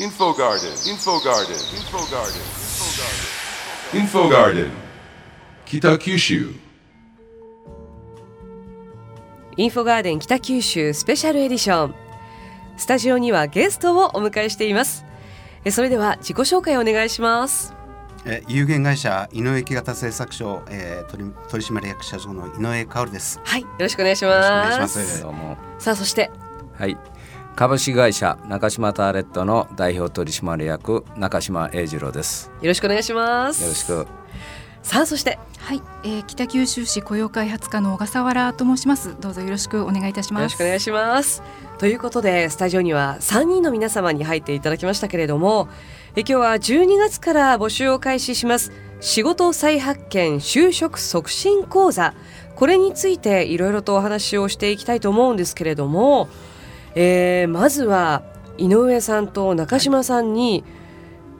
Info Garden, Info Garden, Info Garden, Info Garden, 北九州インフォガーデン北九州スペシャルエディションスタジオにはゲストをお迎えしています。えそれでは自己紹介をお願いします。え有限会社井上木型製作所、えー、取取締役社長の井上薫です。はいよろしくお願いしよろしくおます願いします。どうもさあそして。はい株式会社中島ターレットの代表取締役中島英二郎です。よろしくお願いします。よろしく。さあそして。はい、えー、北九州市雇用開発課の小笠原と申します。どうぞよろしくお願いいたします。よろしくお願いします。ということでスタジオには3人の皆様に入っていただきましたけれどもえ今日は12月から募集を開始します。仕事再発見就職促進講座。これについていろいろとお話をしていきたいと思うんですけれども、えーまずは井上さんと中島さんに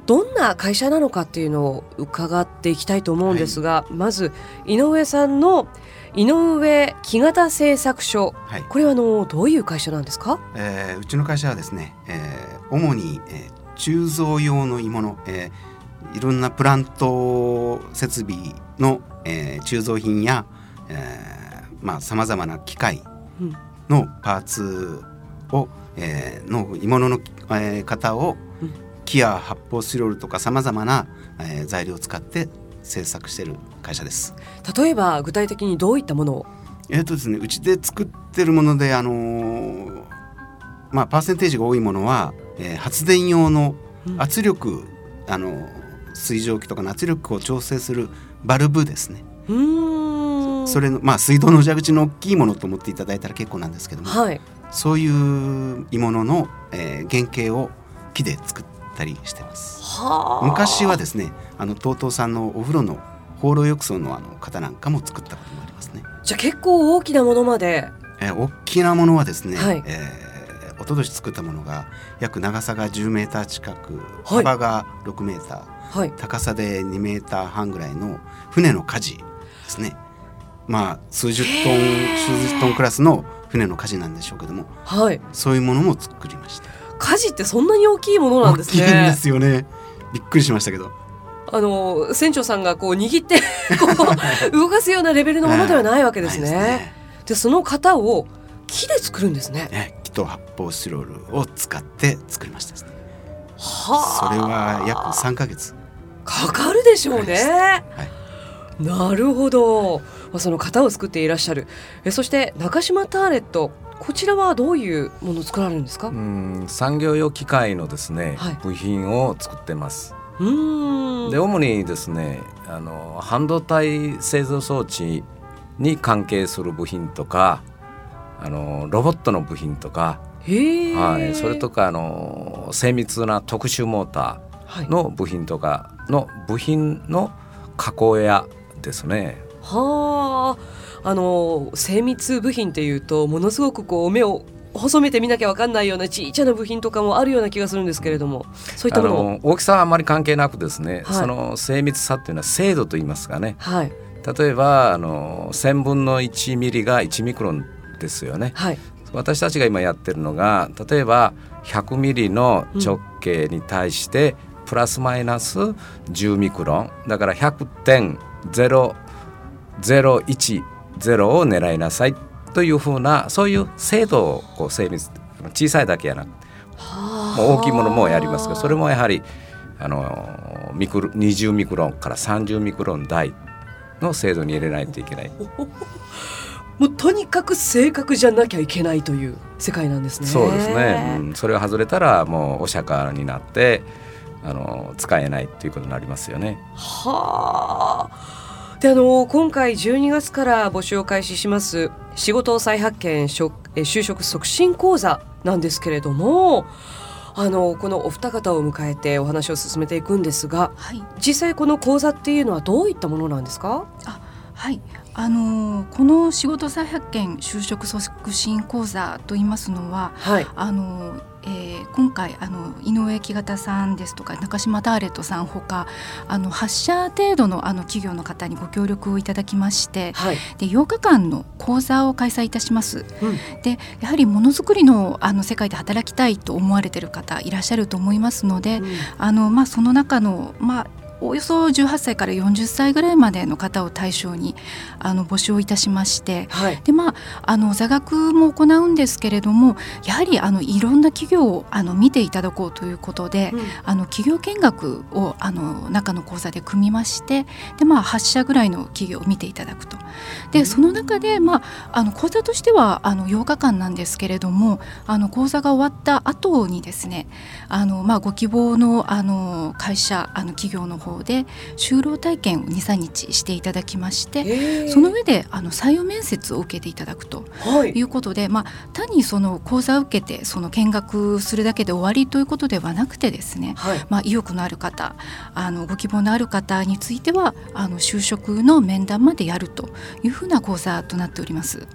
どんな会社なのかっていうのを伺っていきたいと思うんですが、まず井上さんの井上木型製作所。はい、これはあのどういう会社なんですか？えーうちの会社はですね、えー主に、えー鋳造用の鋳物、えーいろんなプラント設備の、えー鋳造品や、えーまあさまざまな機械うん。のパーツを、えーの鋳物の、えー型を、うん木や発泡スチロールとかさまざまな、えー材料を使って製作している会社です。例えば具体的にどういったものを？えーとですね、うちで作ってるもので、あのーまあ、パーセンテージが多いものは、えー発電用のうん圧力、あのー水蒸気とかの圧力を調整するバルブですね。うーんそれの、まあ、水道の蛇口の大きいものと思っていただいたら結構なんですけども、はい。そういう鋳物の、えー原型を木で作ったりしてます。はあ。昔はですね、あの TOTO さんのお風呂の放浪浴槽のあの型なんかも作ったこともありますね。じゃあ結構大きなものまで。えー大きなものはですね、はい。えー一昨年作ったものが約長さが10メーター近くはい。幅が6メーター、はい。高さで2メーター半ぐらいの船の舵ですねまあ数十トン数十トンクラスの船の舵なんでしょうけどもはい。そういうものも作りました。火事ってそんなに大きいものなんですね。大きいんですよね。びっくりしましたけど。あの船長さんがこう握って こう動かすようなレベルのものではないわけですね。でその型を木で作るんですね。ね木と発泡スチロールを使って作りましたね。はあ。それは約3ヶ月。かかるでしょうね。はいなるほど。まあその型を作っていらっしゃる。えそして中島ターレットこちらはどういうものを作られるんですか？ううん産業用機械のですね、はい部品を作ってますーん。で主にですねあの半導体製造装置に関係する部品とかあのロボットの部品とか。はい、それとかあの精密な特殊モータはいーの部品とかの部品の加工屋ですね。はあ、あの精密部品っていうとものすごくこう目を細めて見なきゃわかんないようなちっちゃな部品とかもあるような気がするんですけれどもそういったあも。の大きさはあまり関係なくですね、はい。その精密さっていうのは精度と言いますかね。はい。例えばあの1000分の1ミリが1ミクロンですよね。はい。私たちが今やってるのが例えば100ミリの直径に対して、プラスマイナス10ミクロン。だから100.0010を狙いなさい。というふうなそういう精度をこう精密小さいだけやな。もう大きいものもやりますけどそれもやはりあのミクロ20ミクロンから30ミクロン台の精度に入れないといけない。もうとにかく正確じゃなきゃいけないという世界なんですね。そうですね、うん、それが外れたらもうお釈迦になってあの使えないっていうことになりますよね。はあ。であの今回12月から募集を開始します仕事再発見職え就職促進講座なんですけれどもあのこのお二方を迎えてお話を進めていくんですがはい、実際この講座っていうのはどういったものなんですか？はい、あのーこの仕事再発見就職促進講座と言いますのは、はいあのーえー、今回あの井上木型さんですとか中島ターレットさんほかあの8社程度のあの企業の方にご協力をいただきまして、はい、で8日間の講座を開催いたします。うん、でやはりものづくりのあの世界で働きたいと思われている方いらっしゃると思いますので、うん、あのまあ、その中の、まあ、およそ18歳から40歳ぐらいまでの方を対象にあの募集をいたしまして、はい、でまああの座学も行うんですけれどもやはりあのいろんな企業をあの見ていただこうということで、うん、あの企業見学をあの中の講座で組みましてでまあ8社ぐらいの企業を見ていただくと。でその中で、まあ、あの講座としてはあの8日間なんですけれどもあの講座が終わった後にですねあの、まあ、ご希望のあの会社あの企業の方方で就労体験を23日していただきましてその上であの採用面接を受けていただくとい。うことで、はい、まあ、単にその講座を受けてその見学するだけで終わりということではなくてですね、はい、まあ、意欲のある方あのご希望のある方についてはあの就職の面談までやるというふうな講座となっております。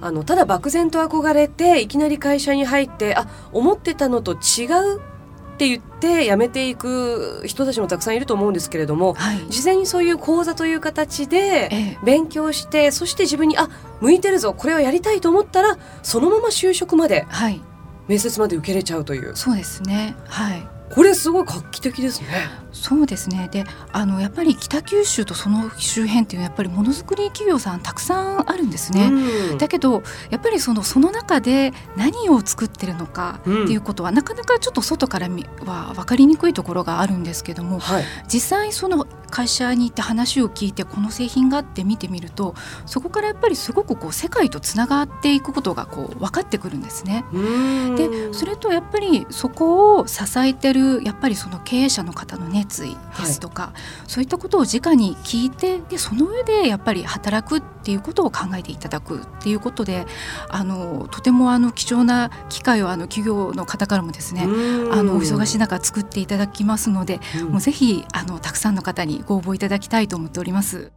あのただ漠然と憧れていきなり会社に入ってあ思ってたのと違うって言って辞めていく人たちもたくさんいると思うんですけれども、はい、事前にそういう講座という形で勉強して、ええ、そして自分にあ向いてるぞこれをやりたいと思ったらそのまま就職まで、はい、面接まで受けれちゃうという。そうですね。はいこれすごい画期的ですね。そうですねであのやっぱり北九州とその周辺っていうのはやっぱりものづくり企業さんたくさんあるんですね。うん、だけどやっぱりそのその中で何を作ってるのかっていうことは、うん、なかなかちょっと外からは分かりにくいところがあるんですけども、はい、実際その会社に行って話を聞いてこの製品があって見てみるとそこからやっぱりすごくこう世界とつながっていくことがこう分かってくるんですね。でそれとやっぱりそこを支えてるやっぱりその経営者の方の熱意ですとか、はい、そういったことを直に聞いてでその上でやっぱり働くっていうことを考えていただくっていうことであのとてもあの貴重な機会をあの企業の方からもですねあのお忙しい中作っていただきますので、うん、もうぜひあのたくさんの方にご応募いただきたいと思っております。